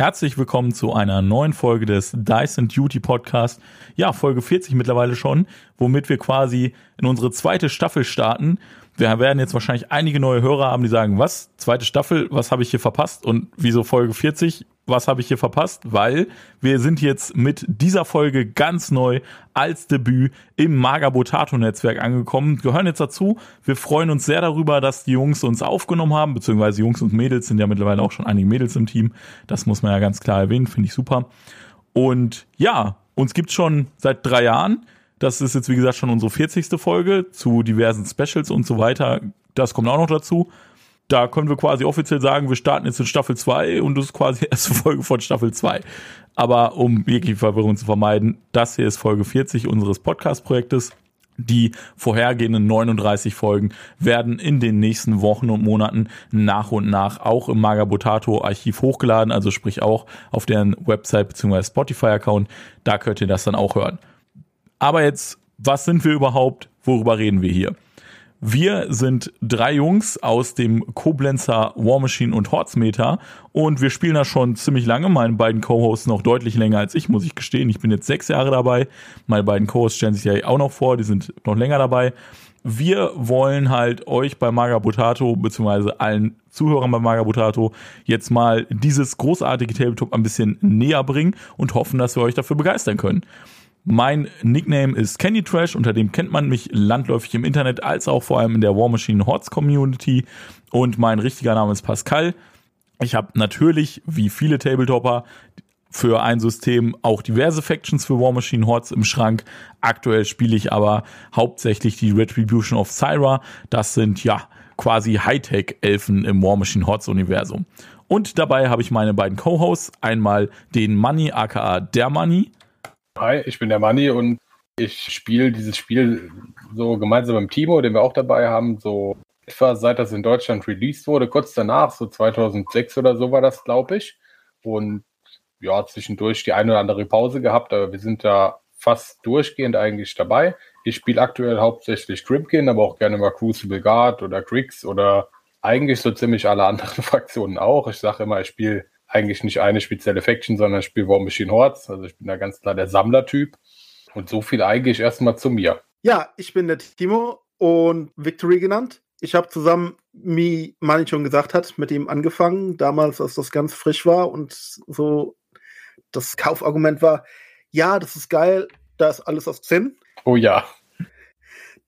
Herzlich willkommen zu einer neuen Folge des Dyson Duty Podcast. Ja, Folge 40 mittlerweile schon, womit wir quasi in unsere zweite Staffel starten. Wir werden jetzt wahrscheinlich einige neue Hörer haben, die sagen, was? Zweite Staffel, was habe ich hier verpasst? Und wieso Folge 40? was habe ich hier verpasst? Weil wir sind jetzt mit dieser Folge ganz neu als Debüt im Magabotato-Netzwerk angekommen, gehören jetzt dazu. Wir freuen uns sehr darüber, dass die Jungs uns aufgenommen haben, beziehungsweise Jungs und Mädels sind ja mittlerweile auch schon einige Mädels im Team. Das muss man ja ganz klar erwähnen, finde ich super. Und ja, uns gibt's schon seit drei Jahren. Das ist jetzt, wie gesagt, schon unsere 40. Folge zu diversen Specials und so weiter. Das kommt auch noch dazu da können wir quasi offiziell sagen, wir starten jetzt in Staffel 2 und das ist quasi die erste Folge von Staffel 2. Aber um wirklich Verwirrung zu vermeiden, das hier ist Folge 40 unseres Podcast-Projektes. Die vorhergehenden 39 Folgen werden in den nächsten Wochen und Monaten nach und nach auch im Magabotato Archiv hochgeladen, also sprich auch auf deren Website bzw. Spotify-Account. Da könnt ihr das dann auch hören. Aber jetzt, was sind wir überhaupt? Worüber reden wir hier? Wir sind drei Jungs aus dem Koblenzer War Machine und Horzmeter und wir spielen da schon ziemlich lange. Meine beiden Co-Hosts noch deutlich länger als ich, muss ich gestehen. Ich bin jetzt sechs Jahre dabei. Meine beiden Co-Hosts stellen sich ja auch noch vor, die sind noch länger dabei. Wir wollen halt euch bei Magabotato beziehungsweise allen Zuhörern bei Magabotato jetzt mal dieses großartige Tabletop ein bisschen näher bringen und hoffen, dass wir euch dafür begeistern können. Mein Nickname ist Candy Trash, unter dem kennt man mich landläufig im Internet als auch vor allem in der War Machine Hordes Community. Und mein richtiger Name ist Pascal. Ich habe natürlich, wie viele Tabletopper, für ein System auch diverse Factions für War Machine Hordes im Schrank. Aktuell spiele ich aber hauptsächlich die Retribution of Syra. Das sind ja quasi Hightech-Elfen im War Machine Hordes Universum. Und dabei habe ich meine beiden Co-Hosts. Einmal den Money, aka der Money. Hi, ich bin der Manni und ich spiele dieses Spiel so gemeinsam mit Timo, den wir auch dabei haben, so etwa seit das in Deutschland released wurde, kurz danach, so 2006 oder so war das, glaube ich. Und ja, zwischendurch die eine oder andere Pause gehabt, aber wir sind da fast durchgehend eigentlich dabei. Ich spiele aktuell hauptsächlich Grimkin, aber auch gerne mal Crucible Guard oder Griggs oder eigentlich so ziemlich alle anderen Fraktionen auch. Ich sage immer, ich spiele eigentlich nicht eine spezielle Faction, sondern ich spiele War Machine Hordes. Also ich bin da ganz klar der Sammlertyp. Und so viel eigentlich erstmal zu mir. Ja, ich bin der Timo und Victory genannt. Ich habe zusammen, wie Mani schon gesagt hat, mit ihm angefangen, damals, als das ganz frisch war und so das Kaufargument war, ja, das ist geil, da ist alles aus Zinn. Oh ja.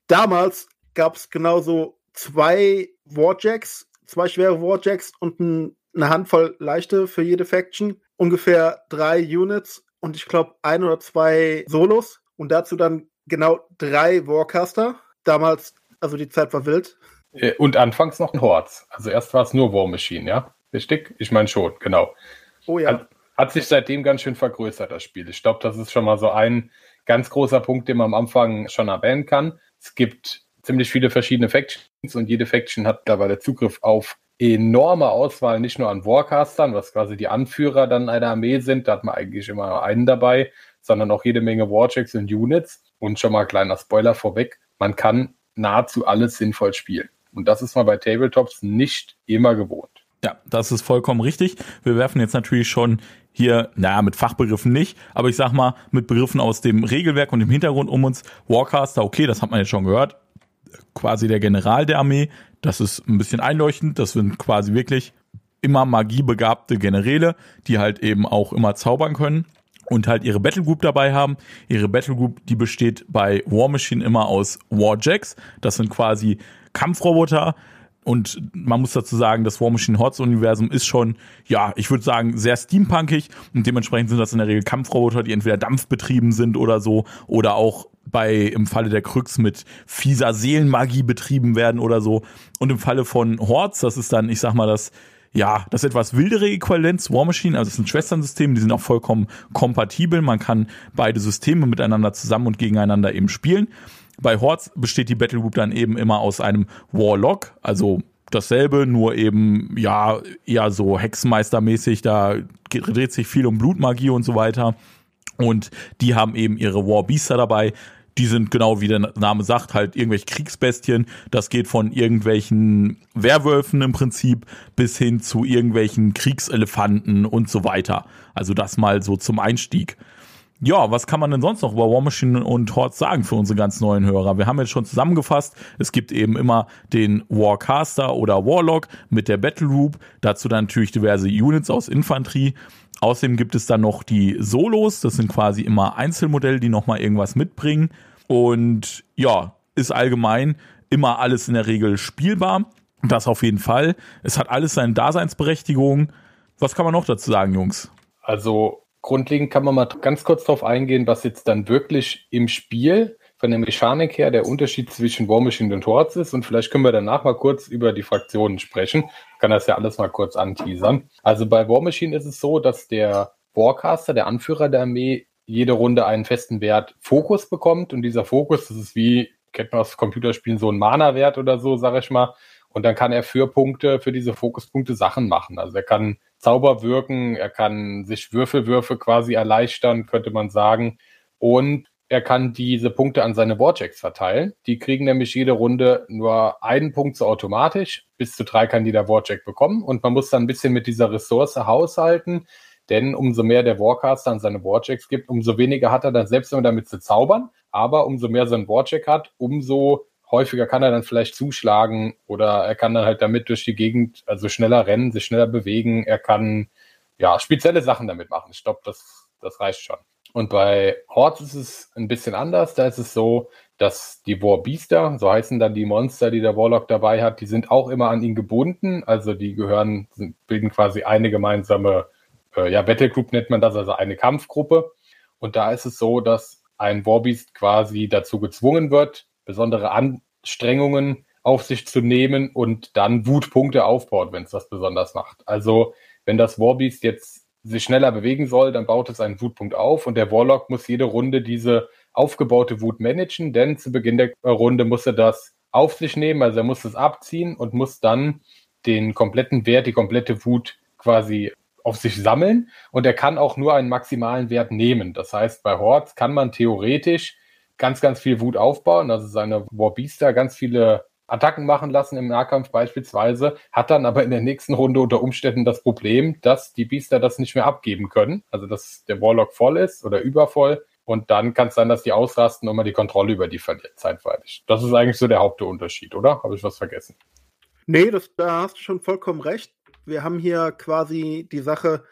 Damals gab es genauso zwei Warjacks, zwei schwere Warjacks und ein eine Handvoll leichte für jede Faction, ungefähr drei Units und ich glaube ein oder zwei Solos und dazu dann genau drei Warcaster. Damals, also die Zeit war wild. Äh, und anfangs noch ein Hordes. Also erst war es nur War Machine, ja? Richtig? Ich meine schon, genau. Oh ja. Hat, hat sich seitdem ganz schön vergrößert, das Spiel. Ich glaube, das ist schon mal so ein ganz großer Punkt, den man am Anfang schon erwähnen kann. Es gibt ziemlich viele verschiedene Factions und jede Faction hat mittlerweile Zugriff auf enorme Auswahl, nicht nur an Warcastern, was quasi die Anführer dann einer Armee sind, da hat man eigentlich immer nur einen dabei, sondern auch jede Menge Warchecks und Units. Und schon mal kleiner Spoiler vorweg, man kann nahezu alles sinnvoll spielen. Und das ist man bei Tabletops nicht immer gewohnt. Ja, das ist vollkommen richtig. Wir werfen jetzt natürlich schon hier, naja, mit Fachbegriffen nicht, aber ich sag mal, mit Begriffen aus dem Regelwerk und dem Hintergrund um uns. Warcaster, okay, das hat man jetzt schon gehört. Quasi der General der Armee, das ist ein bisschen einleuchtend. Das sind quasi wirklich immer magiebegabte Generäle, die halt eben auch immer zaubern können und halt ihre Battlegroup dabei haben. Ihre Battlegroup, die besteht bei War Machine immer aus Warjacks. Das sind quasi Kampfroboter. Und man muss dazu sagen, das War Machine Hordes Universum ist schon, ja, ich würde sagen, sehr steampunkig und dementsprechend sind das in der Regel Kampfroboter, die entweder dampfbetrieben sind oder so oder auch bei im Falle der Kryx mit fieser Seelenmagie betrieben werden oder so. Und im Falle von Hordes, das ist dann, ich sag mal, das ja, das etwas wildere Äquivalent zu War Machine, also es sind Schwesternsysteme, die sind auch vollkommen kompatibel. Man kann beide Systeme miteinander zusammen und gegeneinander eben spielen. Bei Hordes besteht die Battle Group dann eben immer aus einem Warlock, also dasselbe, nur eben, ja, eher so Hexenmeistermäßig, da dreht sich viel um Blutmagie und so weiter. Und die haben eben ihre Warbeaster dabei. Die sind genau wie der Name sagt, halt irgendwelche Kriegsbestien. Das geht von irgendwelchen Werwölfen im Prinzip bis hin zu irgendwelchen Kriegselefanten und so weiter. Also das mal so zum Einstieg. Ja, was kann man denn sonst noch über War Machine und Horde sagen für unsere ganz neuen Hörer? Wir haben jetzt schon zusammengefasst, es gibt eben immer den Warcaster oder Warlock mit der Battle Group, dazu dann natürlich diverse Units aus Infanterie. Außerdem gibt es dann noch die Solos, das sind quasi immer Einzelmodelle, die nochmal irgendwas mitbringen. Und ja, ist allgemein immer alles in der Regel spielbar. Das auf jeden Fall. Es hat alles seine Daseinsberechtigung. Was kann man noch dazu sagen, Jungs? Also grundlegend kann man mal ganz kurz darauf eingehen, was jetzt dann wirklich im Spiel von der Mechanik her der Unterschied zwischen War Machine und Hordes ist. Und vielleicht können wir danach mal kurz über die Fraktionen sprechen. Ich kann das ja alles mal kurz anteasern. Also bei War Machine ist es so, dass der Warcaster, der Anführer der Armee, jede Runde einen festen Wert Fokus bekommt. Und dieser Fokus, das ist wie, kennt man aus Computerspielen, so ein Mana-Wert oder so, sag ich mal. Und dann kann er für Punkte, für diese Fokuspunkte Sachen machen. Also er kann Zauber wirken, er kann sich Würfelwürfe quasi erleichtern, könnte man sagen. Und er kann diese Punkte an seine Warjacks verteilen. Die kriegen nämlich jede Runde nur einen Punkt so automatisch. Bis zu drei kann jeder Warjack bekommen. Und man muss dann ein bisschen mit dieser Ressource haushalten. Denn umso mehr der Warcaster an seine Warjacks gibt, umso weniger hat er dann selbst immer damit zu zaubern. Aber umso mehr so ein Warjack hat, umso häufiger kann er dann vielleicht zuschlagen oder er kann dann halt damit durch die Gegend, also schneller rennen, sich schneller bewegen. Er kann ja spezielle Sachen damit machen. Ich glaube, das, das reicht schon. Und bei Hordes ist es ein bisschen anders. Da ist es so, dass die Warbeaster, so heißen dann die Monster, die der Warlock dabei hat, die sind auch immer an ihn gebunden. Also die gehören, bilden quasi eine gemeinsame, äh, ja, Battlegroup nennt man das, also eine Kampfgruppe. Und da ist es so, dass ein Warbeast quasi dazu gezwungen wird, besondere Anstrengungen auf sich zu nehmen und dann Wutpunkte aufbaut, wenn es das besonders macht. Also wenn das Warbeast jetzt sich schneller bewegen soll, dann baut es einen Wutpunkt auf und der Warlock muss jede Runde diese aufgebaute Wut managen, denn zu Beginn der Runde muss er das auf sich nehmen, also er muss es abziehen und muss dann den kompletten Wert, die komplette Wut quasi auf sich sammeln und er kann auch nur einen maximalen Wert nehmen. Das heißt, bei Hordes kann man theoretisch ganz, ganz viel Wut aufbauen, also seine Warbeaster ganz viele Attacken machen lassen im Nahkampf beispielsweise, hat dann aber in der nächsten Runde unter Umständen das Problem, dass die Biester das nicht mehr abgeben können, also dass der Warlock voll ist oder übervoll und dann kann es sein, dass die ausrasten und man die Kontrolle über die verliert zeitweilig. Das ist eigentlich so der Hauptunterschied, oder? Habe ich was vergessen? Nee, das, da hast du schon vollkommen recht. Wir haben hier quasi die Sache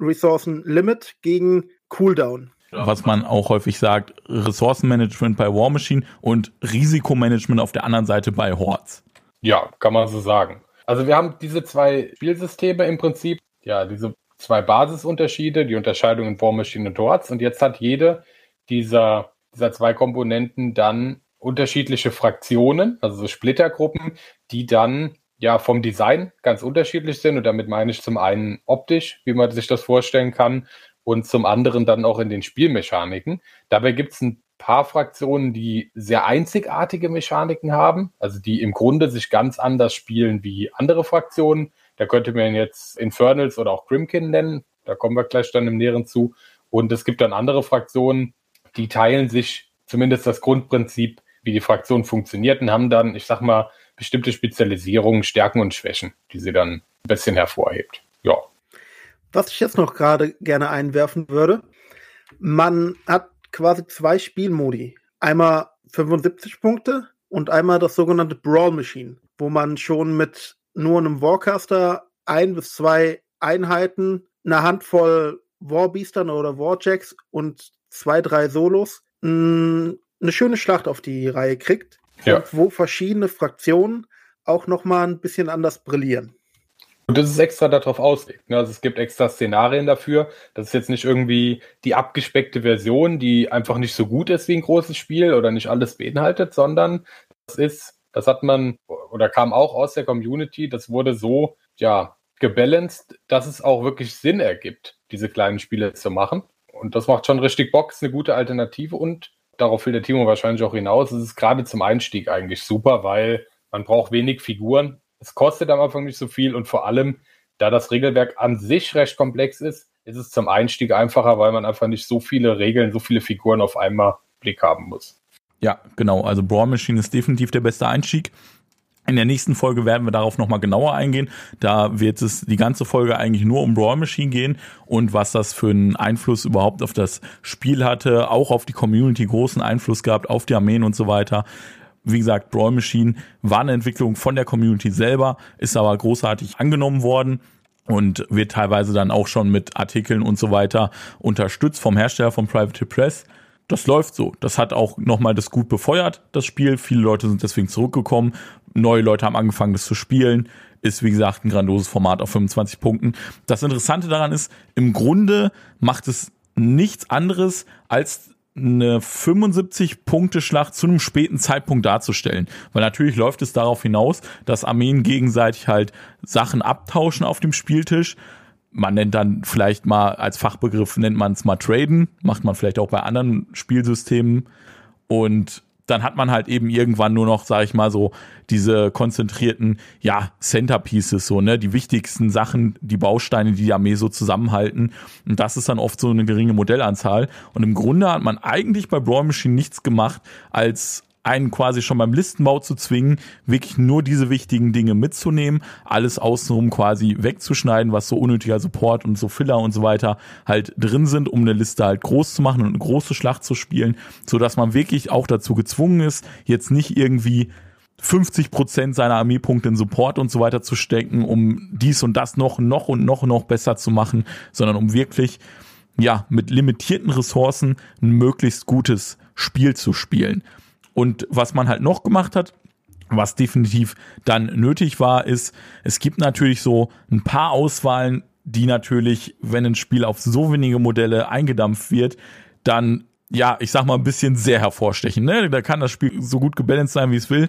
Ressourcen Limit gegen Cooldown was man auch häufig sagt, Ressourcenmanagement bei War Machine und Risikomanagement auf der anderen Seite bei Hordes. Ja, kann man so sagen. Also wir haben diese zwei Spielsysteme im Prinzip, ja, diese zwei Basisunterschiede, die Unterscheidung in War Machine und Hordes und jetzt hat jede dieser, dieser zwei Komponenten dann unterschiedliche Fraktionen, also so Splittergruppen, die dann ja vom Design ganz unterschiedlich sind und damit meine ich zum einen optisch, wie man sich das vorstellen kann und zum anderen dann auch in den Spielmechaniken. Dabei gibt es ein paar Fraktionen, die sehr einzigartige Mechaniken haben, also die im Grunde sich ganz anders spielen wie andere Fraktionen. Da könnte man jetzt Infernals oder auch Grimkin nennen. Da kommen wir gleich dann im Näheren zu. Und es gibt dann andere Fraktionen, die teilen sich zumindest das Grundprinzip, wie die Fraktion funktioniert und haben dann, ich sag mal, bestimmte Spezialisierungen, Stärken und Schwächen, die sie dann ein bisschen hervorhebt. Ja. Was ich jetzt noch gerade gerne einwerfen würde, man hat quasi zwei Spielmodi. Einmal 75 Punkte und einmal das sogenannte Brawl Machine, wo man schon mit nur einem Warcaster ein bis zwei Einheiten, eine Handvoll Warbeastern oder Warjacks und zwei, drei Solos eine schöne Schlacht auf die Reihe kriegt. Ja. wo verschiedene Fraktionen auch nochmal ein bisschen anders brillieren. Und das ist extra darauf ausgelegt. Ne? Also es gibt extra Szenarien dafür. Das ist jetzt nicht irgendwie die abgespeckte Version, die einfach nicht so gut ist wie ein großes Spiel oder nicht alles beinhaltet, sondern das ist, das hat man oder kam auch aus der Community, das wurde so, ja, gebalanced, dass es auch wirklich Sinn ergibt, diese kleinen Spiele zu machen. Und das macht schon richtig Bock, ist eine gute Alternative und darauf will der Timo wahrscheinlich auch hinaus. Es ist gerade zum Einstieg eigentlich super, weil man braucht wenig Figuren. Es kostet am Anfang nicht so viel und vor allem, da das Regelwerk an sich recht komplex ist, ist es zum Einstieg einfacher, weil man einfach nicht so viele Regeln, so viele Figuren auf einmal Blick haben muss. Ja, genau. Also Brawl Machine ist definitiv der beste Einstieg. In der nächsten Folge werden wir darauf nochmal genauer eingehen. Da wird es die ganze Folge eigentlich nur um Brawl Machine gehen und was das für einen Einfluss überhaupt auf das Spiel hatte, auch auf die Community großen Einfluss gehabt, auf die Armeen und so weiter. Wie gesagt, Brawl Machine war eine Entwicklung von der Community selber, ist aber großartig angenommen worden und wird teilweise dann auch schon mit Artikeln und so weiter unterstützt vom Hersteller von Private Press das läuft so. Das hat auch nochmal das gut befeuert, das Spiel. Viele Leute sind deswegen zurückgekommen. Neue Leute haben angefangen, das zu spielen. Ist, wie gesagt, ein grandioses Format auf 25 Punkten. Das Interessante daran ist, im Grunde macht es nichts anderes, als eine 75-Punkte-Schlacht zu einem späten Zeitpunkt darzustellen. Weil natürlich läuft es darauf hinaus, dass Armeen gegenseitig halt Sachen abtauschen auf dem Spieltisch man nennt dann vielleicht mal als Fachbegriff nennt man es mal Traden, macht man vielleicht auch bei anderen Spielsystemen und dann hat man halt eben irgendwann nur noch, sag ich mal so, diese konzentrierten, ja, Centerpieces, so, ne, die wichtigsten Sachen, die Bausteine, die die Armee so zusammenhalten. Und das ist dann oft so eine geringe Modellanzahl. Und im Grunde hat man eigentlich bei Brawl Machine nichts gemacht, als einen quasi schon beim Listenbau zu zwingen, wirklich nur diese wichtigen Dinge mitzunehmen, alles außenrum quasi wegzuschneiden, was so unnötiger Support und so Filler und so weiter halt drin sind, um eine Liste halt groß zu machen und eine große Schlacht zu spielen, so dass man wirklich auch dazu gezwungen ist, jetzt nicht irgendwie 50 Prozent seiner Armeepunkte in Support und so weiter zu stecken, um dies und das noch, noch und noch, noch besser zu machen, sondern um wirklich, ja, mit limitierten Ressourcen ein möglichst gutes Spiel zu spielen. Und was man halt noch gemacht hat, was definitiv dann nötig war, ist, es gibt natürlich so ein paar Auswahlen, die natürlich, wenn ein Spiel auf so wenige Modelle eingedampft wird, dann ja, ich sag mal, ein bisschen sehr hervorstechen. Ne? Da kann das Spiel so gut gebalanced sein, wie es will.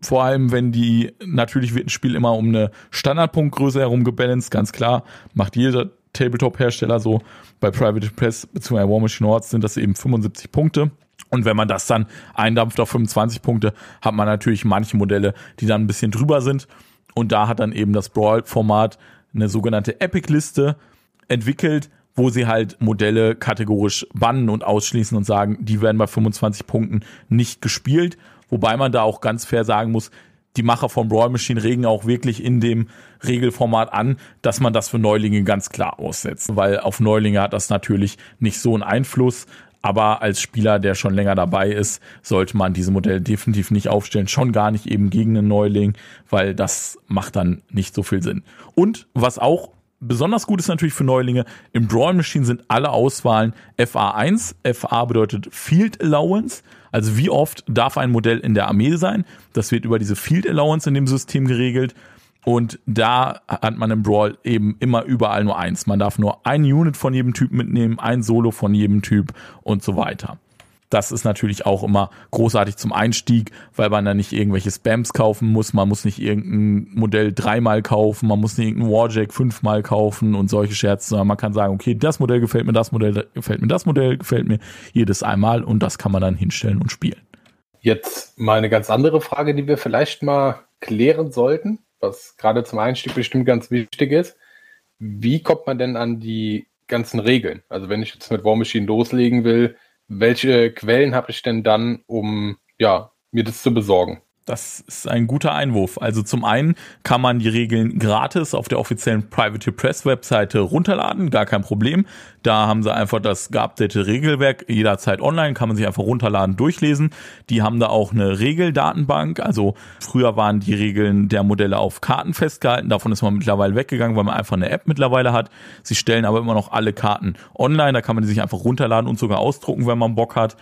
Vor allem, wenn die, natürlich wird ein Spiel immer um eine Standardpunktgröße herum gebalanced, ganz klar, macht jeder Tabletop-Hersteller so. Bei Private Press bzw. War Machine Hordes sind das eben 75 Punkte. Und wenn man das dann eindampft auf 25 Punkte, hat man natürlich manche Modelle, die dann ein bisschen drüber sind. Und da hat dann eben das Brawl-Format eine sogenannte Epic-Liste entwickelt, wo sie halt Modelle kategorisch bannen und ausschließen und sagen, die werden bei 25 Punkten nicht gespielt. Wobei man da auch ganz fair sagen muss, die Macher von Brawl Machine regen auch wirklich in dem Regelformat an, dass man das für Neulinge ganz klar aussetzt, weil auf Neulinge hat das natürlich nicht so einen Einfluss. Aber als Spieler, der schon länger dabei ist, sollte man diese Modelle definitiv nicht aufstellen. Schon gar nicht eben gegen einen Neuling, weil das macht dann nicht so viel Sinn. Und was auch besonders gut ist natürlich für Neulinge, im Brawl Machine sind alle Auswahlen FA1. FA bedeutet Field Allowance. Also wie oft darf ein Modell in der Armee sein? Das wird über diese Field Allowance in dem System geregelt. Und da hat man im Brawl eben immer überall nur eins. Man darf nur ein Unit von jedem Typ mitnehmen, ein Solo von jedem Typ und so weiter. Das ist natürlich auch immer großartig zum Einstieg, weil man da nicht irgendwelche Spams kaufen muss. Man muss nicht irgendein Modell dreimal kaufen, man muss nicht irgendein Warjack fünfmal kaufen und solche Scherze, sondern man kann sagen, okay, das Modell gefällt mir, das Modell gefällt mir, das Modell gefällt mir jedes einmal und das kann man dann hinstellen und spielen. Jetzt mal eine ganz andere Frage, die wir vielleicht mal klären sollten was gerade zum Einstieg bestimmt ganz wichtig ist. Wie kommt man denn an die ganzen Regeln? Also wenn ich jetzt mit War Machine loslegen will, welche Quellen habe ich denn dann, um ja, mir das zu besorgen? Das ist ein guter Einwurf. Also zum einen kann man die Regeln gratis auf der offiziellen Private Press Webseite runterladen, gar kein Problem. Da haben sie einfach das geupdatete Regelwerk jederzeit online, kann man sich einfach runterladen, durchlesen. Die haben da auch eine Regeldatenbank. Also früher waren die Regeln der Modelle auf Karten festgehalten. Davon ist man mittlerweile weggegangen, weil man einfach eine App mittlerweile hat. Sie stellen aber immer noch alle Karten online. Da kann man die sich einfach runterladen und sogar ausdrucken, wenn man Bock hat.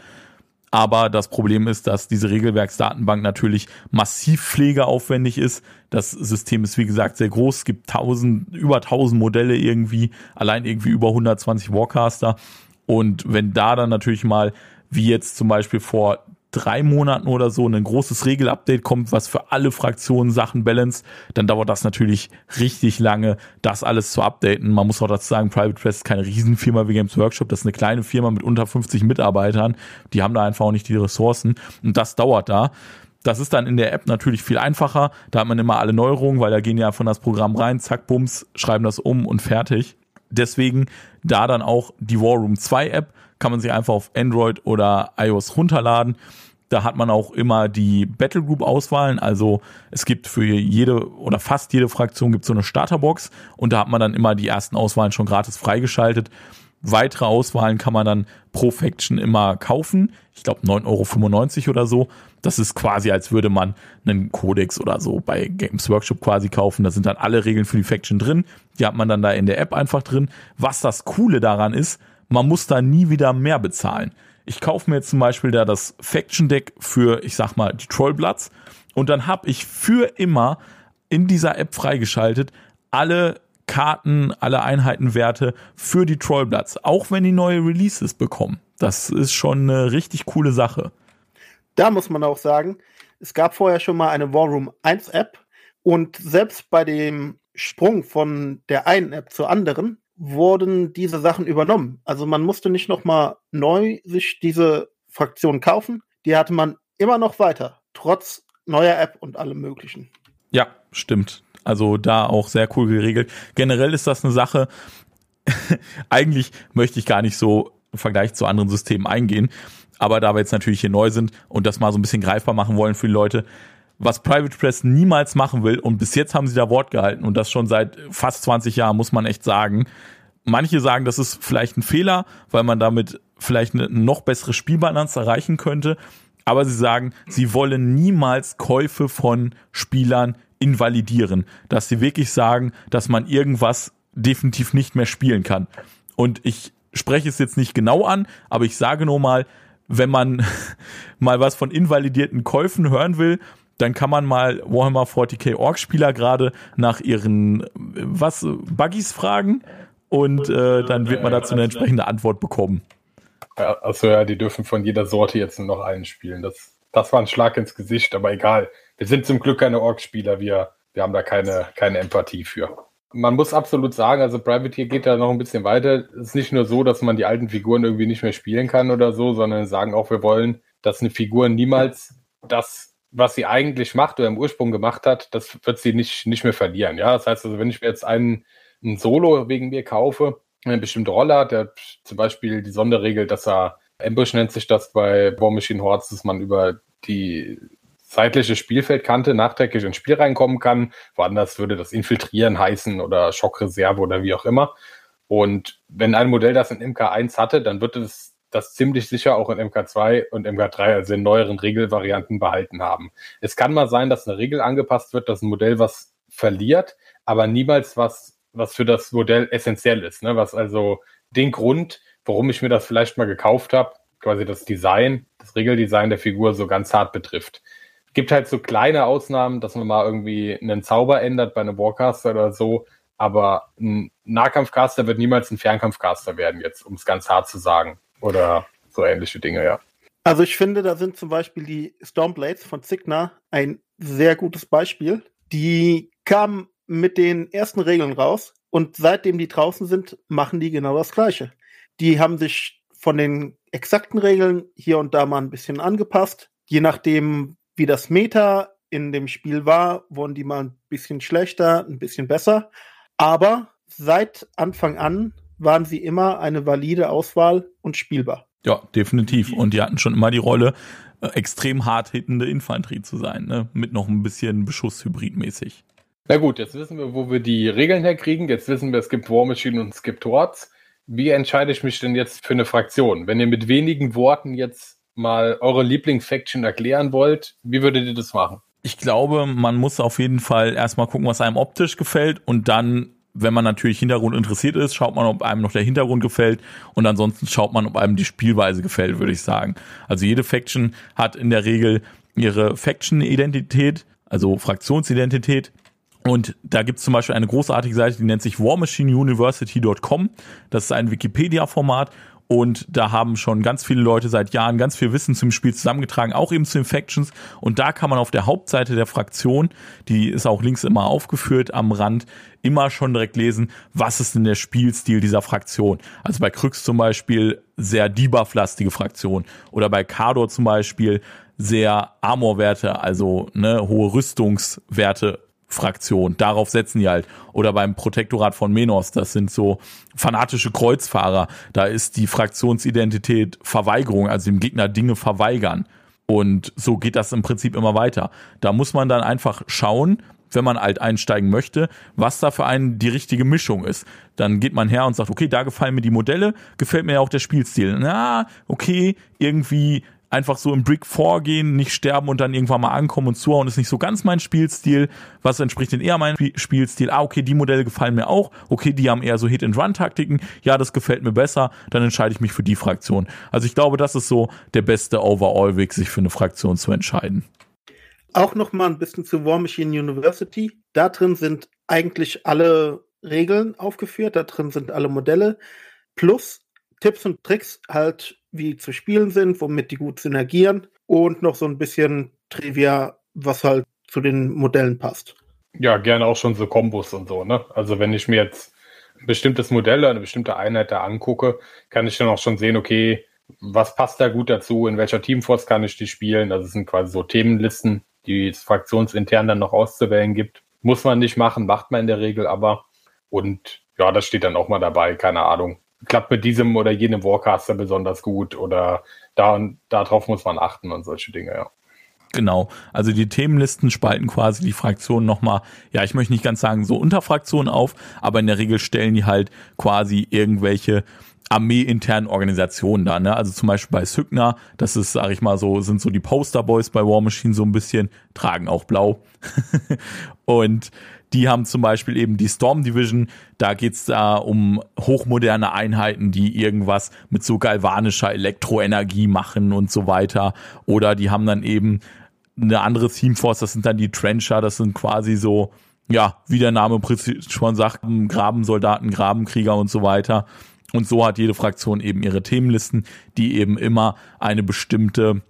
Aber das Problem ist, dass diese Regelwerksdatenbank natürlich massiv pflegeaufwendig ist. Das System ist, wie gesagt, sehr groß. Es gibt tausend, über tausend Modelle irgendwie, allein irgendwie über 120 Warcaster. Und wenn da dann natürlich mal, wie jetzt zum Beispiel vor drei Monaten oder so ein großes Regelupdate kommt, was für alle Fraktionen Sachen balance, dann dauert das natürlich richtig lange, das alles zu updaten. Man muss auch dazu sagen, Private Press ist keine Riesenfirma wie Games Workshop, das ist eine kleine Firma mit unter 50 Mitarbeitern. Die haben da einfach auch nicht die Ressourcen und das dauert da. Das ist dann in der App natürlich viel einfacher. Da hat man immer alle Neuerungen, weil da gehen ja von das Programm rein, zack, bums, schreiben das um und fertig. Deswegen da dann auch die War Room 2 App kann man sich einfach auf Android oder iOS runterladen. Da hat man auch immer die Battlegroup Auswahlen. Also es gibt für jede oder fast jede Fraktion gibt so eine Starterbox und da hat man dann immer die ersten Auswahlen schon gratis freigeschaltet. Weitere Auswahlen kann man dann pro Faction immer kaufen. Ich glaube 9,95 Euro oder so. Das ist quasi, als würde man einen Codex oder so bei Games Workshop quasi kaufen. Da sind dann alle Regeln für die Faction drin. Die hat man dann da in der App einfach drin. Was das Coole daran ist, man muss da nie wieder mehr bezahlen. Ich kaufe mir jetzt zum Beispiel da das Faction Deck für, ich sag mal, die Trollbloods und dann habe ich für immer in dieser App freigeschaltet alle Karten, alle Einheitenwerte für die Trollbloods, auch wenn die neue Releases bekommen. Das ist schon eine richtig coole Sache. Da muss man auch sagen, es gab vorher schon mal eine War Room 1 App und selbst bei dem Sprung von der einen App zur anderen wurden diese Sachen übernommen. Also man musste nicht nochmal neu sich diese Fraktion kaufen. Die hatte man immer noch weiter, trotz neuer App und allem möglichen. Ja, stimmt. Also da auch sehr cool geregelt. Generell ist das eine Sache, eigentlich möchte ich gar nicht so im Vergleich zu anderen Systemen eingehen. Aber da wir jetzt natürlich hier neu sind und das mal so ein bisschen greifbar machen wollen für die Leute, was Private Press niemals machen will, und bis jetzt haben sie da Wort gehalten und das schon seit fast 20 Jahren, muss man echt sagen. Manche sagen, das ist vielleicht ein Fehler, weil man damit vielleicht eine noch bessere Spielbalance erreichen könnte. Aber sie sagen, sie wollen niemals Käufe von Spielern invalidieren. Dass sie wirklich sagen, dass man irgendwas definitiv nicht mehr spielen kann. Und ich spreche es jetzt nicht genau an, aber ich sage nur mal, wenn man mal was von invalidierten Käufen hören will, dann kann man mal Warhammer 40k Org Spieler gerade nach ihren was Buggies fragen und äh, dann wird man dazu eine entsprechende Antwort bekommen. Ja, also ja, die dürfen von jeder Sorte jetzt nur noch einen spielen. Das, das war ein Schlag ins Gesicht, aber egal. Wir sind zum Glück keine Org-Spieler, wir, wir haben da keine, keine Empathie für. Man muss absolut sagen, also Privateer geht da noch ein bisschen weiter. Es ist nicht nur so, dass man die alten Figuren irgendwie nicht mehr spielen kann oder so, sondern sagen auch, wir wollen, dass eine Figur niemals das was sie eigentlich macht oder im Ursprung gemacht hat, das wird sie nicht, nicht mehr verlieren. Ja, das heißt also, wenn ich mir jetzt einen, einen Solo wegen mir kaufe, eine bestimmte Rolle hat, der zum Beispiel die Sonderregel, dass er Ambush nennt sich das bei War Machine Hordes, dass man über die seitliche Spielfeldkante nachträglich ins Spiel reinkommen kann. Woanders würde das Infiltrieren heißen oder Schockreserve oder wie auch immer. Und wenn ein Modell das in MK1 hatte, dann wird es das ziemlich sicher auch in MK2 und MK3, also in neueren Regelvarianten, behalten haben. Es kann mal sein, dass eine Regel angepasst wird, dass ein Modell was verliert, aber niemals was, was für das Modell essentiell ist. Ne? Was also den Grund, warum ich mir das vielleicht mal gekauft habe, quasi das Design, das Regeldesign der Figur so ganz hart betrifft. Gibt halt so kleine Ausnahmen, dass man mal irgendwie einen Zauber ändert bei einem Warcaster oder so, aber ein Nahkampfcaster wird niemals ein Fernkampfcaster werden, jetzt, um es ganz hart zu sagen. Oder so ähnliche Dinge, ja. Also ich finde, da sind zum Beispiel die Stormblades von Signa ein sehr gutes Beispiel. Die kamen mit den ersten Regeln raus und seitdem die draußen sind, machen die genau das Gleiche. Die haben sich von den exakten Regeln hier und da mal ein bisschen angepasst. Je nachdem, wie das Meta in dem Spiel war, wurden die mal ein bisschen schlechter, ein bisschen besser. Aber seit Anfang an waren sie immer eine valide Auswahl und spielbar. Ja, definitiv. Und die hatten schon immer die Rolle, äh, extrem hart hittende Infanterie zu sein, ne? mit noch ein bisschen Beschuss hybridmäßig. Na gut, jetzt wissen wir, wo wir die Regeln herkriegen. Jetzt wissen wir, es gibt War Machine und es gibt Hordes. Wie entscheide ich mich denn jetzt für eine Fraktion? Wenn ihr mit wenigen Worten jetzt mal eure Lieblingsfaction erklären wollt, wie würdet ihr das machen? Ich glaube, man muss auf jeden Fall erstmal gucken, was einem optisch gefällt und dann wenn man natürlich Hintergrund interessiert ist, schaut man, ob einem noch der Hintergrund gefällt und ansonsten schaut man, ob einem die Spielweise gefällt, würde ich sagen. Also jede Faction hat in der Regel ihre Faction-Identität, also Fraktionsidentität. Und da gibt es zum Beispiel eine großartige Seite, die nennt sich warmachineuniversity.com. Das ist ein Wikipedia-Format und da haben schon ganz viele Leute seit Jahren ganz viel Wissen zum Spiel zusammengetragen, auch eben zu Infections. Und da kann man auf der Hauptseite der Fraktion, die ist auch links immer aufgeführt am Rand, immer schon direkt lesen, was ist denn der Spielstil dieser Fraktion. Also bei Kryx zum Beispiel sehr debuff-lastige Fraktion oder bei Kardor zum Beispiel sehr Armor-Werte, also ne, hohe Rüstungswerte Fraktion. Darauf setzen die halt. Oder beim Protektorat von Menos, das sind so fanatische Kreuzfahrer. Da ist die Fraktionsidentität Verweigerung, also dem Gegner Dinge verweigern. Und so geht das im Prinzip immer weiter. Da muss man dann einfach schauen, wenn man alt einsteigen möchte, was da für einen die richtige Mischung ist. Dann geht man her und sagt, okay, da gefallen mir die Modelle, gefällt mir ja auch der Spielstil. Na, okay, irgendwie einfach so im Brick vorgehen, nicht sterben und dann irgendwann mal ankommen und zuhauen, ist nicht so ganz mein Spielstil. Was entspricht denn eher meinem Spielstil? Ah, okay, die Modelle gefallen mir auch. Okay, die haben eher so Hit-and-Run-Taktiken. Ja, das gefällt mir besser. Dann entscheide ich mich für die Fraktion. Also ich glaube, das ist so der beste Overall-Weg, sich für eine Fraktion zu entscheiden. Auch noch mal ein bisschen zu War Machine University. Da drin sind eigentlich alle Regeln aufgeführt. Da drin sind alle Modelle. Plus Tipps und Tricks halt wie zu spielen sind, womit die gut synergieren und noch so ein bisschen Trivia, was halt zu den Modellen passt. Ja, gerne auch schon so Kombos und so, ne? Also wenn ich mir jetzt ein bestimmtes Modell, eine bestimmte Einheit da angucke, kann ich dann auch schon sehen, okay, was passt da gut dazu, in welcher Teamforce kann ich die spielen. Also es sind quasi so Themenlisten, die es fraktionsintern dann noch auszuwählen gibt. Muss man nicht machen, macht man in der Regel aber. Und ja, das steht dann auch mal dabei, keine Ahnung klappt mit diesem oder jenem Warcaster besonders gut oder da und darauf muss man achten und solche Dinge, ja. Genau. Also die Themenlisten spalten quasi die Fraktionen nochmal, ja, ich möchte nicht ganz sagen so Unterfraktionen auf, aber in der Regel stellen die halt quasi irgendwelche armeeinternen Organisationen da, ne? Also zum Beispiel bei Sygna, das ist, sag ich mal so, sind so die Posterboys bei War Machine so ein bisschen, tragen auch blau. und die haben zum Beispiel eben die Storm Division. Da geht's da um hochmoderne Einheiten, die irgendwas mit so galvanischer Elektroenergie machen und so weiter. Oder die haben dann eben eine andere Teamforce, das sind dann die Trencher, das sind quasi so, ja, wie der Name schon sagt, Grabensoldaten, Grabenkrieger und so weiter. Und so hat jede Fraktion eben ihre Themenlisten, die eben immer eine bestimmte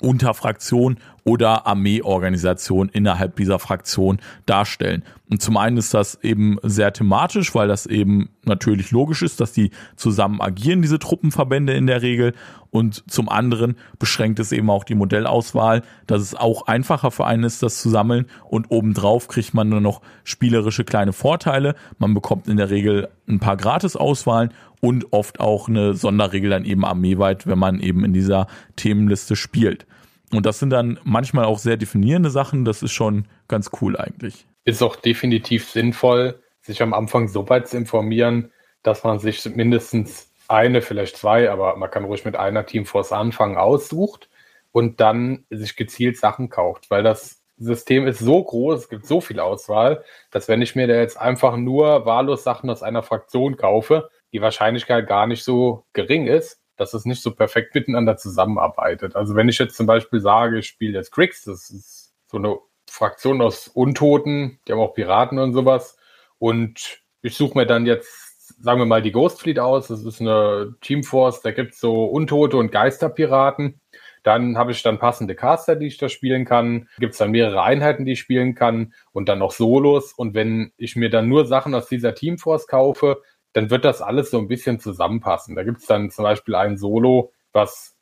Unterfraktion oder Armeeorganisation innerhalb dieser Fraktion darstellen. Und zum einen ist das eben sehr thematisch, weil das eben natürlich logisch ist, dass die zusammen agieren, diese Truppenverbände in der Regel. Und zum anderen beschränkt es eben auch die Modellauswahl, dass es auch einfacher für einen ist, das zu sammeln. Und obendrauf kriegt man nur noch spielerische kleine Vorteile. Man bekommt in der Regel ein paar Gratis-Auswahlen und oft auch eine Sonderregel dann eben armeeweit, wenn man eben in dieser Themenliste spielt. Und das sind dann manchmal auch sehr definierende Sachen. Das ist schon ganz cool eigentlich. Ist auch definitiv sinnvoll, sich am Anfang so weit zu informieren, dass man sich mindestens eine, vielleicht zwei, aber man kann ruhig mit einer Teamforce anfangen, aussucht und dann sich gezielt Sachen kauft, weil das System ist so groß, es gibt so viel Auswahl, dass wenn ich mir da jetzt einfach nur wahllos Sachen aus einer Fraktion kaufe, die Wahrscheinlichkeit gar nicht so gering ist, dass es nicht so perfekt miteinander zusammenarbeitet. Also wenn ich jetzt zum Beispiel sage, ich spiele jetzt Grix, das ist so eine Fraktion aus Untoten, die haben auch Piraten und sowas. Und ich suche mir dann jetzt, sagen wir mal, die Ghost Fleet aus. Das ist eine Teamforce, da gibt es so Untote und Geisterpiraten. Dann habe ich dann passende Caster, die ich da spielen kann. Gibt es dann mehrere Einheiten, die ich spielen kann und dann noch Solos. Und wenn ich mir dann nur Sachen aus dieser Teamforce kaufe, dann wird das alles so ein bisschen zusammenpassen. Da gibt es dann zum Beispiel ein Solo, was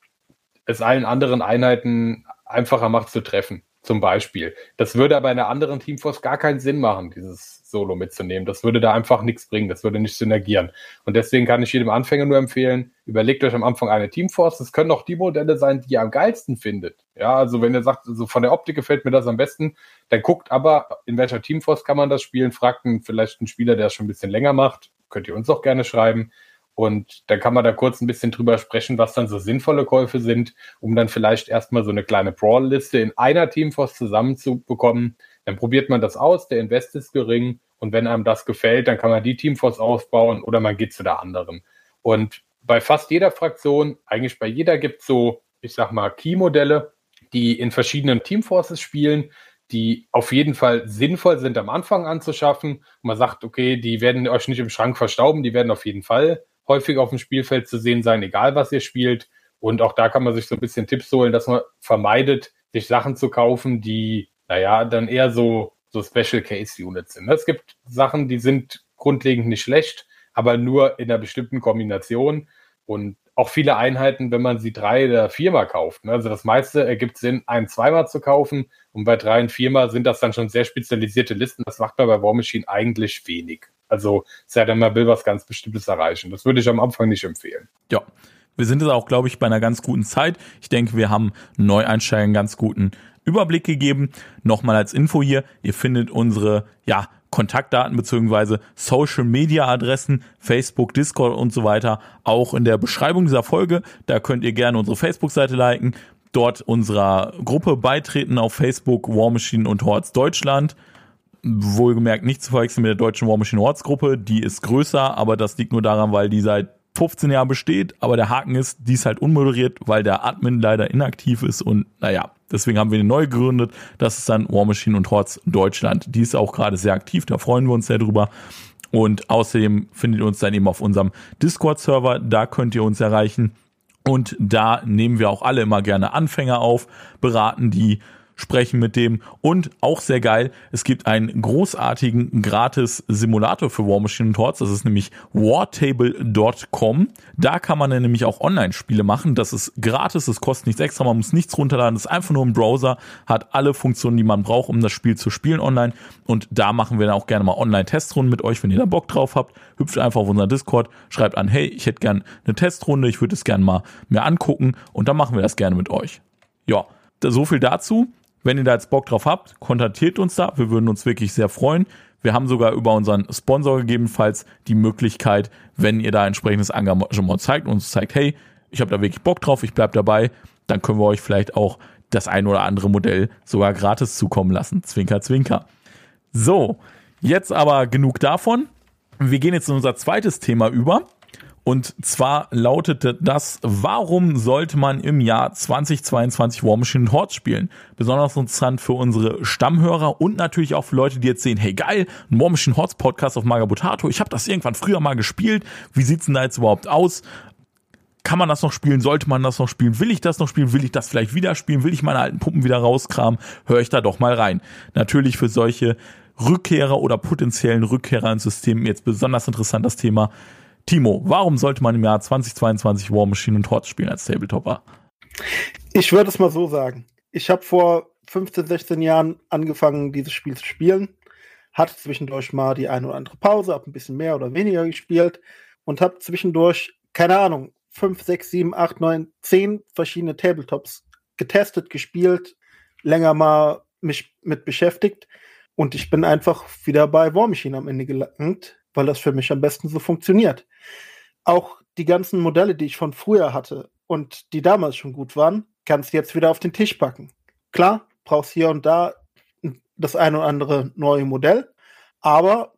es allen anderen Einheiten einfacher macht zu treffen. Zum Beispiel. Das würde aber in einer anderen Teamforce gar keinen Sinn machen, dieses Solo mitzunehmen. Das würde da einfach nichts bringen. Das würde nicht synergieren. Und deswegen kann ich jedem Anfänger nur empfehlen, überlegt euch am Anfang eine Teamforce. Das können auch die Modelle sein, die ihr am geilsten findet. Ja, also wenn ihr sagt, also von der Optik gefällt mir das am besten, dann guckt aber, in welcher Teamforce kann man das spielen. Fragt einen, vielleicht einen Spieler, der es schon ein bisschen länger macht könnt ihr uns auch gerne schreiben. Und dann kann man da kurz ein bisschen drüber sprechen, was dann so sinnvolle Käufe sind, um dann vielleicht erstmal so eine kleine Brawl-Liste in einer Teamforce zusammenzubekommen. Dann probiert man das aus, der Invest ist gering und wenn einem das gefällt, dann kann man die Teamforce aufbauen oder man geht zu der anderen. Und bei fast jeder Fraktion, eigentlich bei jeder gibt es so, ich sag mal, Key-Modelle, die in verschiedenen Teamforces spielen, die auf jeden Fall sinnvoll sind am Anfang anzuschaffen. Man sagt, okay, die werden euch nicht im Schrank verstauben, die werden auf jeden Fall häufig auf dem Spielfeld zu sehen sein, egal was ihr spielt. Und auch da kann man sich so ein bisschen Tipps holen, dass man vermeidet, sich Sachen zu kaufen, die, naja, dann eher so, so Special Case Units sind. Es gibt Sachen, die sind grundlegend nicht schlecht, aber nur in einer bestimmten Kombination. Und auch viele Einheiten, wenn man sie drei oder viermal kauft. Ne? Also das meiste ergibt Sinn, ein, zweimal zu kaufen. Und bei drei und viermal sind das dann schon sehr spezialisierte Listen. Das macht man bei War Machine eigentlich wenig. Also sei denn, man will was ganz Bestimmtes erreichen. Das würde ich am Anfang nicht empfehlen. Ja. Wir sind jetzt auch, glaube ich, bei einer ganz guten Zeit. Ich denke, wir haben Neueinsteigern ganz guten Überblick gegeben. Nochmal als Info hier, ihr findet unsere ja, Kontaktdaten beziehungsweise Social Media Adressen, Facebook, Discord und so weiter auch in der Beschreibung dieser Folge. Da könnt ihr gerne unsere Facebook-Seite liken, dort unserer Gruppe beitreten auf Facebook War Machine und Horts Deutschland. Wohlgemerkt nicht zu verwechseln mit der deutschen War Machine Horts Gruppe, die ist größer, aber das liegt nur daran, weil die seit 15 Jahren besteht, aber der Haken ist, die ist halt unmoderiert, weil der Admin leider inaktiv ist und naja, Deswegen haben wir eine neu gegründet. Das ist dann War Machine und Horts Deutschland. Die ist auch gerade sehr aktiv. Da freuen wir uns sehr drüber. Und außerdem findet ihr uns dann eben auf unserem Discord-Server. Da könnt ihr uns erreichen. Und da nehmen wir auch alle immer gerne Anfänger auf, beraten die sprechen mit dem. Und auch sehr geil, es gibt einen großartigen gratis Simulator für War Machine und Hordes, das ist nämlich wartable.com. Da kann man dann nämlich auch Online-Spiele machen, das ist gratis, es kostet nichts extra, man muss nichts runterladen, das ist einfach nur ein Browser, hat alle Funktionen, die man braucht, um das Spiel zu spielen online. Und da machen wir dann auch gerne mal Online-Testrunden mit euch, wenn ihr da Bock drauf habt, hüpft einfach auf unseren Discord, schreibt an, hey, ich hätte gern eine Testrunde, ich würde es gerne mal mir angucken. Und dann machen wir das gerne mit euch. Ja, so viel dazu. Wenn ihr da jetzt Bock drauf habt, kontaktiert uns da. Wir würden uns wirklich sehr freuen. Wir haben sogar über unseren Sponsor gegebenenfalls die Möglichkeit, wenn ihr da entsprechendes Engagement zeigt und uns zeigt, hey, ich habe da wirklich Bock drauf, ich bleib dabei, dann können wir euch vielleicht auch das ein oder andere Modell sogar gratis zukommen lassen. Zwinker, zwinker. So, jetzt aber genug davon. Wir gehen jetzt in unser zweites Thema über. Und zwar lautete das, warum sollte man im Jahr 2022 War Machine Hordes spielen? Besonders interessant für unsere Stammhörer und natürlich auch für Leute, die jetzt sehen, hey geil, ein War Machine Hordes Podcast auf Magabotato. Ich habe das irgendwann früher mal gespielt. Wie sieht's denn da jetzt überhaupt aus? Kann man das noch spielen? Sollte man das noch spielen? Will ich das noch spielen? Will ich das vielleicht wieder spielen? Will ich meine alten Puppen wieder rauskramen? Hör ich da doch mal rein. Natürlich für solche Rückkehrer oder potenziellen Rückkehrer ins System jetzt besonders interessant das Thema Timo, warum sollte man im Jahr 2022 War Machine und Hordes spielen als Tabletopper? Ich würde es mal so sagen. Ich habe vor 15, 16 Jahren angefangen, dieses Spiel zu spielen. Hatte zwischendurch mal die eine oder andere Pause, habe ein bisschen mehr oder weniger gespielt und habe zwischendurch, keine Ahnung, 5, 6, 7, 8, 9, 10 verschiedene Tabletops getestet, gespielt, länger mal mich mit beschäftigt. Und ich bin einfach wieder bei War Machine am Ende gelangt, weil das für mich am besten so funktioniert. Auch die ganzen Modelle, die ich von früher hatte und die damals schon gut waren, kannst du jetzt wieder auf den Tisch packen. Klar, brauchst hier und da das eine oder andere neue Modell, aber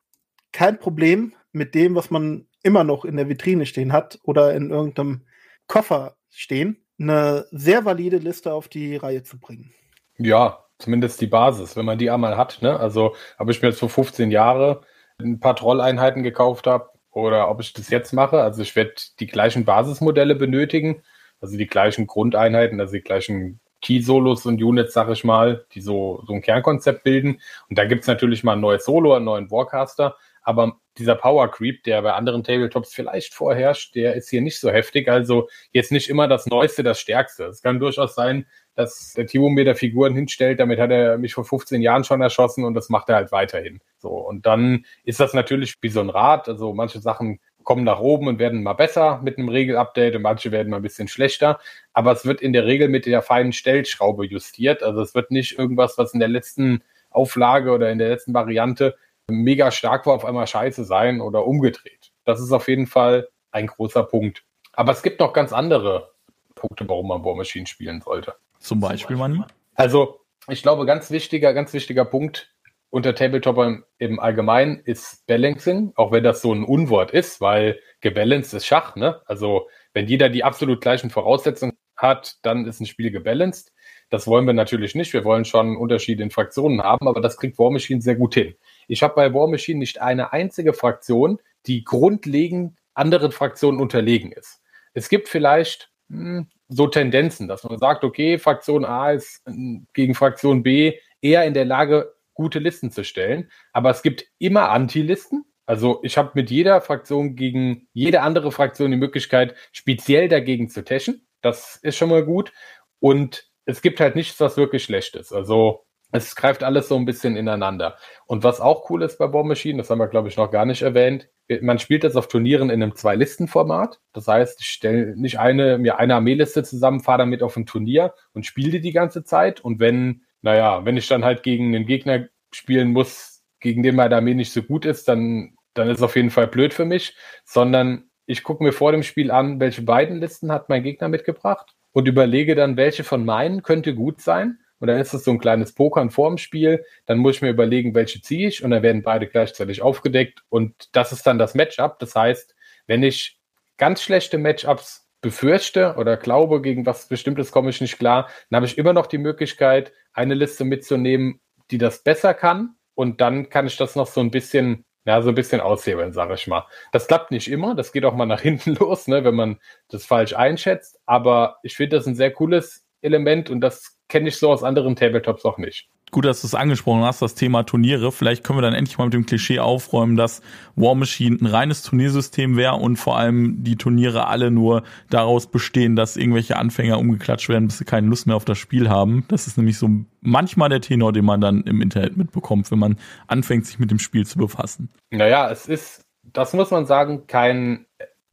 kein Problem mit dem, was man immer noch in der Vitrine stehen hat oder in irgendeinem Koffer stehen, eine sehr valide Liste auf die Reihe zu bringen. Ja, zumindest die Basis, wenn man die einmal hat. Ne? Also habe ich mir jetzt vor 15 Jahren ein paar Trolleinheiten gekauft habe oder ob ich das jetzt mache. Also ich werde die gleichen Basismodelle benötigen, also die gleichen Grundeinheiten, also die gleichen Key-Solos und Units, sag ich mal, die so, so ein Kernkonzept bilden. Und da gibt's natürlich mal ein neues Solo, einen neuen Warcaster. Aber dieser Power Creep, der bei anderen Tabletops vielleicht vorherrscht, der ist hier nicht so heftig. Also jetzt nicht immer das Neueste, das Stärkste. Es kann durchaus sein, dass der Timo mir da Figuren hinstellt, damit hat er mich vor 15 Jahren schon erschossen und das macht er halt weiterhin. So, und dann ist das natürlich wie so ein Rad. Also manche Sachen kommen nach oben und werden mal besser mit einem Regelupdate und manche werden mal ein bisschen schlechter. Aber es wird in der Regel mit der feinen Stellschraube justiert. Also es wird nicht irgendwas, was in der letzten Auflage oder in der letzten Variante mega stark war, auf einmal scheiße sein oder umgedreht. Das ist auf jeden Fall ein großer Punkt. Aber es gibt noch ganz andere Punkte, warum man War Machine spielen sollte. Zum Beispiel, Manni? Also, ich glaube, ganz wichtiger, ganz wichtiger Punkt unter Tabletopper im Allgemeinen ist Balancing, auch wenn das so ein Unwort ist, weil gebalanced ist Schach, ne? Also, wenn jeder die absolut gleichen Voraussetzungen hat, dann ist ein Spiel gebalanced. Das wollen wir natürlich nicht. Wir wollen schon Unterschiede in Fraktionen haben, aber das kriegt War Machine sehr gut hin. Ich habe bei War Machine nicht eine einzige Fraktion, die grundlegend anderen Fraktionen unterlegen ist. Es gibt vielleicht hm, so Tendenzen, dass man sagt, okay, Fraktion A ist hm, gegen Fraktion B eher in der Lage, gute Listen zu stellen. Aber es gibt immer Anti-Listen. Also ich habe mit jeder Fraktion gegen jede andere Fraktion die Möglichkeit, speziell dagegen zu teschen. Das ist schon mal gut. Und es gibt halt nichts, was wirklich schlecht ist. Also es greift alles so ein bisschen ineinander. Und was auch cool ist bei War Machine, das haben wir, glaube ich, noch gar nicht erwähnt, man spielt das auf Turnieren in einem Zwei-Listen-Format. Das heißt, ich stelle nicht eine, mir eine Armeeliste zusammen, fahre damit auf ein Turnier und spiele die die ganze Zeit. Und wenn, naja, wenn ich dann halt gegen einen Gegner spielen muss, gegen den meine Armee nicht so gut ist, dann, dann ist es auf jeden Fall blöd für mich. Sondern ich gucke mir vor dem Spiel an, welche beiden Listen hat mein Gegner mitgebracht und überlege dann, welche von meinen könnte gut sein und dann ist es so ein kleines Pokern vorm Spiel. Dann muss ich mir überlegen, welche ziehe ich und dann werden beide gleichzeitig aufgedeckt und das ist dann das Matchup. Das heißt, wenn ich ganz schlechte Matchups befürchte oder glaube, gegen was Bestimmtes komme ich nicht klar, dann habe ich immer noch die Möglichkeit, eine Liste mitzunehmen, die das besser kann und dann kann ich das noch so ein bisschen ja, so ein bisschen aushebeln, sage ich mal. Das klappt nicht immer, das geht auch mal nach hinten los, ne, wenn man das falsch einschätzt. Aber ich finde das ein sehr cooles Element und das kenne ich so aus anderen Tabletops auch nicht. Gut, dass du es angesprochen hast, das Thema Turniere. Vielleicht können wir dann endlich mal mit dem Klischee aufräumen, dass War Machine ein reines Turniersystem wäre und vor allem die Turniere alle nur daraus bestehen, dass irgendwelche Anfänger umgeklatscht werden, bis sie keine Lust mehr auf das Spiel haben. Das ist nämlich so manchmal der Tenor, den man dann im Internet mitbekommt, wenn man anfängt, sich mit dem Spiel zu befassen. Naja, es ist, das muss man sagen, kein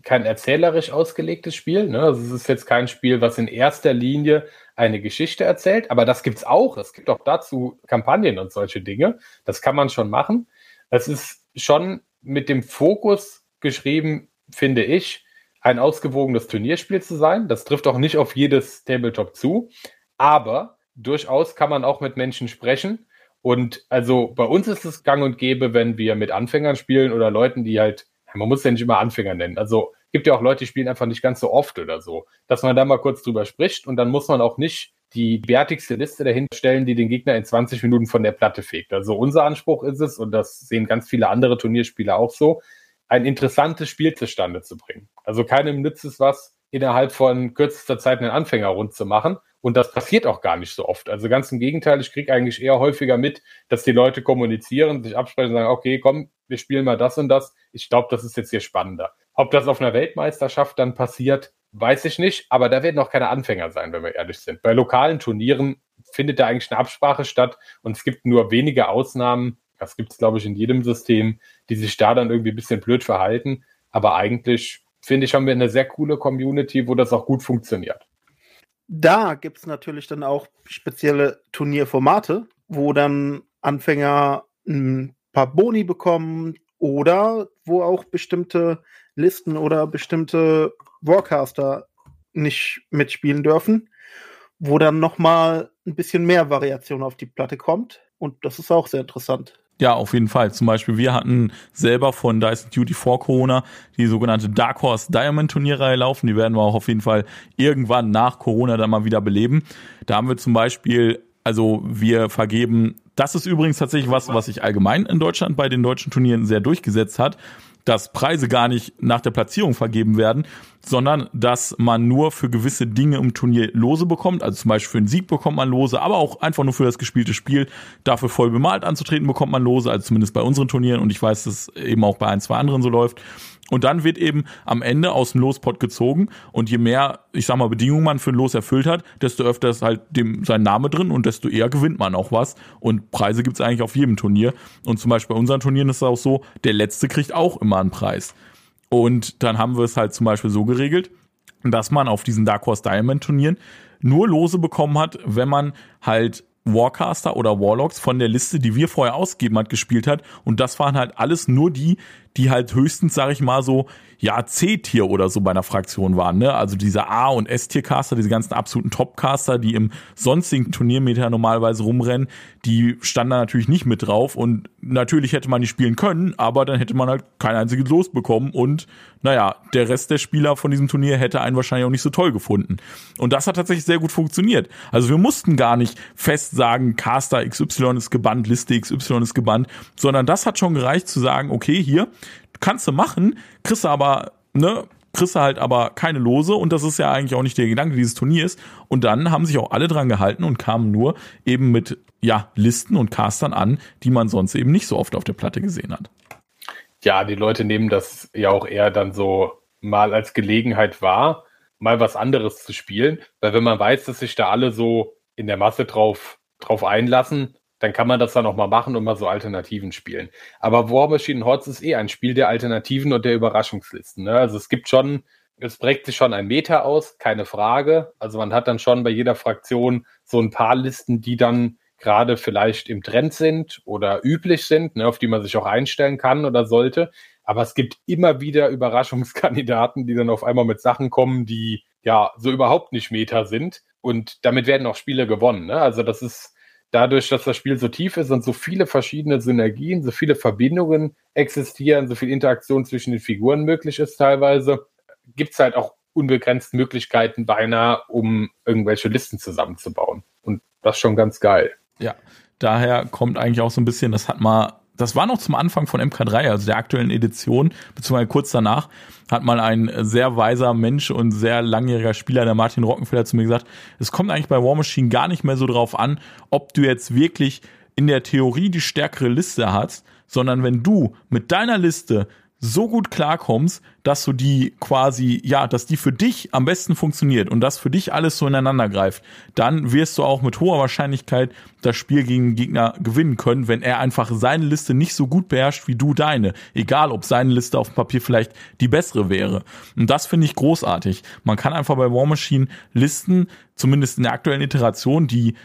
kein erzählerisch ausgelegtes Spiel. Ne? Also es ist jetzt kein Spiel, was in erster Linie eine Geschichte erzählt, aber das gibt's auch. Es gibt auch dazu Kampagnen und solche Dinge. Das kann man schon machen. Es ist schon mit dem Fokus geschrieben, finde ich, ein ausgewogenes Turnierspiel zu sein. Das trifft auch nicht auf jedes Tabletop zu, aber durchaus kann man auch mit Menschen sprechen. Und also bei uns ist es gang und gäbe, wenn wir mit Anfängern spielen oder Leuten, die halt man muss ja nicht immer Anfänger nennen. Also gibt ja auch Leute, die spielen einfach nicht ganz so oft oder so. Dass man da mal kurz drüber spricht und dann muss man auch nicht die bärtigste Liste dahinter stellen, die den Gegner in 20 Minuten von der Platte fegt. Also unser Anspruch ist es, und das sehen ganz viele andere Turnierspieler auch so, ein interessantes Spiel zustande zu bringen. Also keinem nützt es was, innerhalb von kürzester Zeit einen Anfänger rund zu machen. Und das passiert auch gar nicht so oft. Also ganz im Gegenteil, ich kriege eigentlich eher häufiger mit, dass die Leute kommunizieren, sich absprechen und sagen, okay, komm, wir spielen mal das und das. Ich glaube, das ist jetzt hier spannender. Ob das auf einer Weltmeisterschaft dann passiert, weiß ich nicht, aber da werden auch keine Anfänger sein, wenn wir ehrlich sind. Bei lokalen Turnieren findet da eigentlich eine Absprache statt und es gibt nur wenige Ausnahmen, das gibt es, glaube ich, in jedem System, die sich da dann irgendwie ein bisschen blöd verhalten. Aber eigentlich, finde ich, haben wir eine sehr coole Community, wo das auch gut funktioniert. Da gibt es natürlich dann auch spezielle Turnierformate, wo dann Anfänger ein paar Boni bekommen oder wo auch bestimmte Listen oder bestimmte Warcaster nicht mitspielen dürfen, wo dann nochmal ein bisschen mehr Variation auf die Platte kommt. Und das ist auch sehr interessant. Ja, auf jeden Fall. Zum Beispiel, wir hatten selber von Dyson Duty vor Corona die sogenannte Dark Horse Diamond Turnierreihe laufen. Die werden wir auch auf jeden Fall irgendwann nach Corona dann mal wieder beleben. Da haben wir zum Beispiel, also wir vergeben das ist übrigens tatsächlich was, was sich allgemein in Deutschland bei den deutschen Turnieren sehr durchgesetzt hat, dass Preise gar nicht nach der Platzierung vergeben werden, sondern dass man nur für gewisse Dinge im Turnier Lose bekommt. Also zum Beispiel für einen Sieg bekommt man Lose, aber auch einfach nur für das gespielte Spiel. Dafür voll bemalt anzutreten bekommt man Lose, also zumindest bei unseren Turnieren und ich weiß, dass es eben auch bei ein, zwei anderen so läuft. Und dann wird eben am Ende aus dem Lospot gezogen und je mehr, ich sag mal, Bedingungen man für ein Los erfüllt hat, desto öfter ist halt dem sein Name drin und desto eher gewinnt man auch was. Und Preise gibt's eigentlich auf jedem Turnier. Und zum Beispiel bei unseren Turnieren ist es auch so, der Letzte kriegt auch immer einen Preis. Und dann haben wir es halt zum Beispiel so geregelt, dass man auf diesen Dark Horse Diamond Turnieren nur Lose bekommen hat, wenn man halt Warcaster oder Warlocks von der Liste, die wir vorher ausgegeben hat, gespielt hat. Und das waren halt alles nur die, die halt höchstens, sag ich mal, so, ja, C-Tier oder so bei einer Fraktion waren, ne? Also diese A- und S-Tier-Caster, diese ganzen absoluten Top-Caster, die im sonstigen Turniermeter normalerweise rumrennen, die standen da natürlich nicht mit drauf und natürlich hätte man die spielen können, aber dann hätte man halt kein einziges Los bekommen und naja, der Rest der Spieler von diesem Turnier hätte einen wahrscheinlich auch nicht so toll gefunden. Und das hat tatsächlich sehr gut funktioniert. Also wir mussten gar nicht fest sagen, Caster XY ist gebannt, Liste XY ist gebannt, sondern das hat schon gereicht zu sagen, okay, hier, kannst du machen, kriegst du aber ne, kriegst du halt aber keine Lose und das ist ja eigentlich auch nicht der Gedanke dieses Turniers. Und dann haben sich auch alle dran gehalten und kamen nur eben mit ja, Listen und Castern an, die man sonst eben nicht so oft auf der Platte gesehen hat. Ja, die Leute nehmen das ja auch eher dann so mal als Gelegenheit wahr, mal was anderes zu spielen, weil wenn man weiß, dass sich da alle so in der Masse drauf, drauf einlassen, dann kann man das dann auch mal machen und mal so Alternativen spielen. Aber War Machine Hordes ist eh ein Spiel der Alternativen und der Überraschungslisten. Ne? Also es gibt schon, es prägt sich schon ein Meter aus, keine Frage. Also man hat dann schon bei jeder Fraktion so ein paar Listen, die dann gerade vielleicht im Trend sind oder üblich sind, ne, auf die man sich auch einstellen kann oder sollte. Aber es gibt immer wieder Überraschungskandidaten, die dann auf einmal mit Sachen kommen, die ja so überhaupt nicht Meta sind. Und damit werden auch Spiele gewonnen. Ne? Also das ist dadurch, dass das Spiel so tief ist und so viele verschiedene Synergien, so viele Verbindungen existieren, so viel Interaktion zwischen den Figuren möglich ist teilweise, gibt es halt auch unbegrenzt Möglichkeiten beinahe, um irgendwelche Listen zusammenzubauen. Und das schon ganz geil. Ja, daher kommt eigentlich auch so ein bisschen, das hat mal das war noch zum Anfang von MK3, also der aktuellen Edition, beziehungsweise kurz danach, hat mal ein sehr weiser Mensch und sehr langjähriger Spieler, der Martin Rockenfeller, zu mir gesagt, es kommt eigentlich bei War Machine gar nicht mehr so drauf an, ob du jetzt wirklich in der Theorie die stärkere Liste hast, sondern wenn du mit deiner Liste so gut klarkommst, dass du die quasi, ja, dass die für dich am besten funktioniert und dass für dich alles so ineinander greift, dann wirst du auch mit hoher Wahrscheinlichkeit das Spiel gegen den Gegner gewinnen können, wenn er einfach seine Liste nicht so gut beherrscht wie du deine. Egal, ob seine Liste auf dem Papier vielleicht die bessere wäre. Und das finde ich großartig. Man kann einfach bei War Machine Listen, zumindest in der aktuellen Iteration, die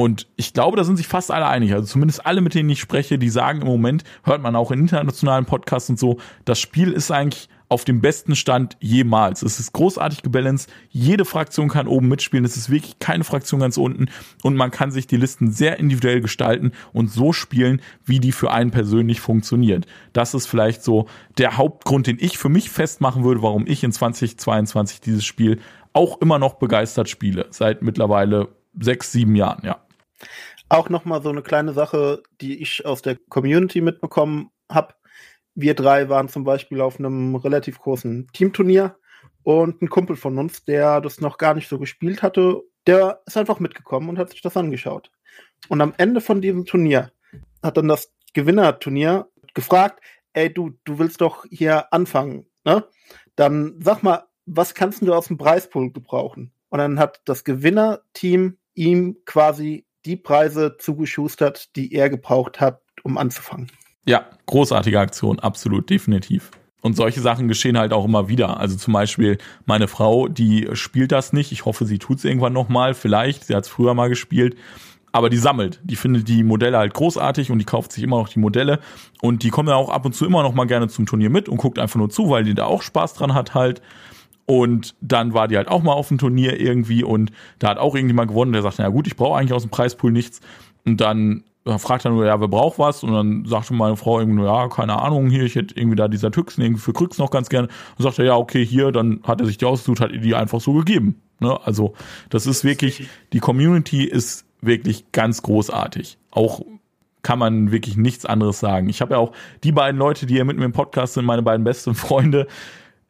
und ich glaube, da sind sich fast alle einig. Also zumindest alle, mit denen ich spreche, die sagen im Moment, hört man auch in internationalen Podcasts und so, das Spiel ist eigentlich auf dem besten Stand jemals. Es ist großartig gebalanced. Jede Fraktion kann oben mitspielen. Es ist wirklich keine Fraktion ganz unten. Und man kann sich die Listen sehr individuell gestalten und so spielen, wie die für einen persönlich funktioniert. Das ist vielleicht so der Hauptgrund, den ich für mich festmachen würde, warum ich in 2022 dieses Spiel auch immer noch begeistert spiele. Seit mittlerweile sechs, sieben Jahren, ja. Auch nochmal so eine kleine Sache, die ich aus der Community mitbekommen habe. Wir drei waren zum Beispiel auf einem relativ großen Teamturnier und ein Kumpel von uns, der das noch gar nicht so gespielt hatte, der ist einfach mitgekommen und hat sich das angeschaut. Und am Ende von diesem Turnier hat dann das Gewinnerturnier gefragt, ey du, du willst doch hier anfangen, ne? Dann sag mal, was kannst du aus dem Preispool gebrauchen? Und dann hat das Gewinnerteam ihm quasi die Preise zugeschustert, die er gebraucht hat, um anzufangen. Ja, großartige Aktion, absolut, definitiv. Und solche Sachen geschehen halt auch immer wieder. Also zum Beispiel meine Frau, die spielt das nicht. Ich hoffe, sie tut es irgendwann nochmal. Vielleicht, sie hat es früher mal gespielt. Aber die sammelt. Die findet die Modelle halt großartig und die kauft sich immer noch die Modelle. Und die kommt dann auch ab und zu immer noch mal gerne zum Turnier mit und guckt einfach nur zu, weil die da auch Spaß dran hat halt. Und dann war die halt auch mal auf dem Turnier irgendwie und da hat auch irgendjemand gewonnen, der sagt, na gut, ich brauche eigentlich aus dem Preispool nichts. Und dann fragt er nur, ja, wer braucht was? Und dann sagte meine Frau irgendwie, ja, keine Ahnung, hier, ich hätte irgendwie da dieser Tüchsen irgendwie für Krüx noch ganz gerne. Und sagte, ja, okay, hier, dann hat er sich die ausgesucht, hat ihr die einfach so gegeben. Ne? Also, das ist wirklich, die Community ist wirklich ganz großartig. Auch kann man wirklich nichts anderes sagen. Ich habe ja auch die beiden Leute, die hier mit mir im Podcast sind, meine beiden besten Freunde,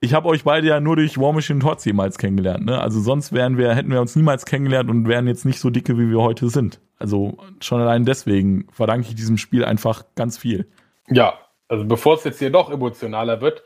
ich habe euch beide ja nur durch War Machine Tots jemals kennengelernt. Ne? Also sonst wären wir, hätten wir uns niemals kennengelernt und wären jetzt nicht so dicke, wie wir heute sind. Also schon allein deswegen verdanke ich diesem Spiel einfach ganz viel. Ja, also bevor es jetzt hier noch emotionaler wird,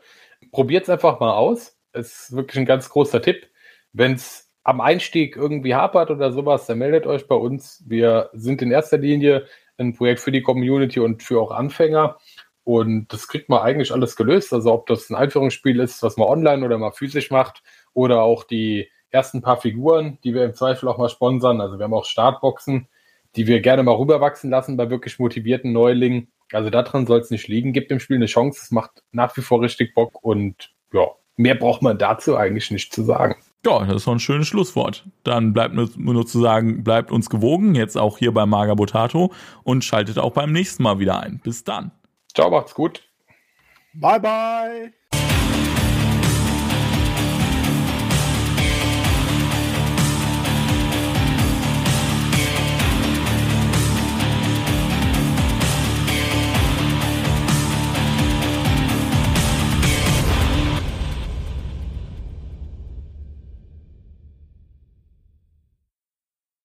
probiert es einfach mal aus. Es ist wirklich ein ganz großer Tipp. Wenn es am Einstieg irgendwie hapert oder sowas, dann meldet euch bei uns. Wir sind in erster Linie ein Projekt für die Community und für auch Anfänger. Und das kriegt man eigentlich alles gelöst. Also ob das ein Einführungsspiel ist, was man online oder mal physisch macht, oder auch die ersten paar Figuren, die wir im Zweifel auch mal sponsern. Also wir haben auch Startboxen, die wir gerne mal rüberwachsen lassen bei wirklich motivierten Neulingen. Also daran soll es nicht liegen. Gibt dem Spiel eine Chance. Es macht nach wie vor richtig Bock und ja, mehr braucht man dazu eigentlich nicht zu sagen. Ja, das ist doch ein schönes Schlusswort. Dann bleibt nur, nur zu sagen, bleibt uns gewogen, jetzt auch hier bei Maga Botato und schaltet auch beim nächsten Mal wieder ein. Bis dann. Ciao, macht's gut. Bye, bye.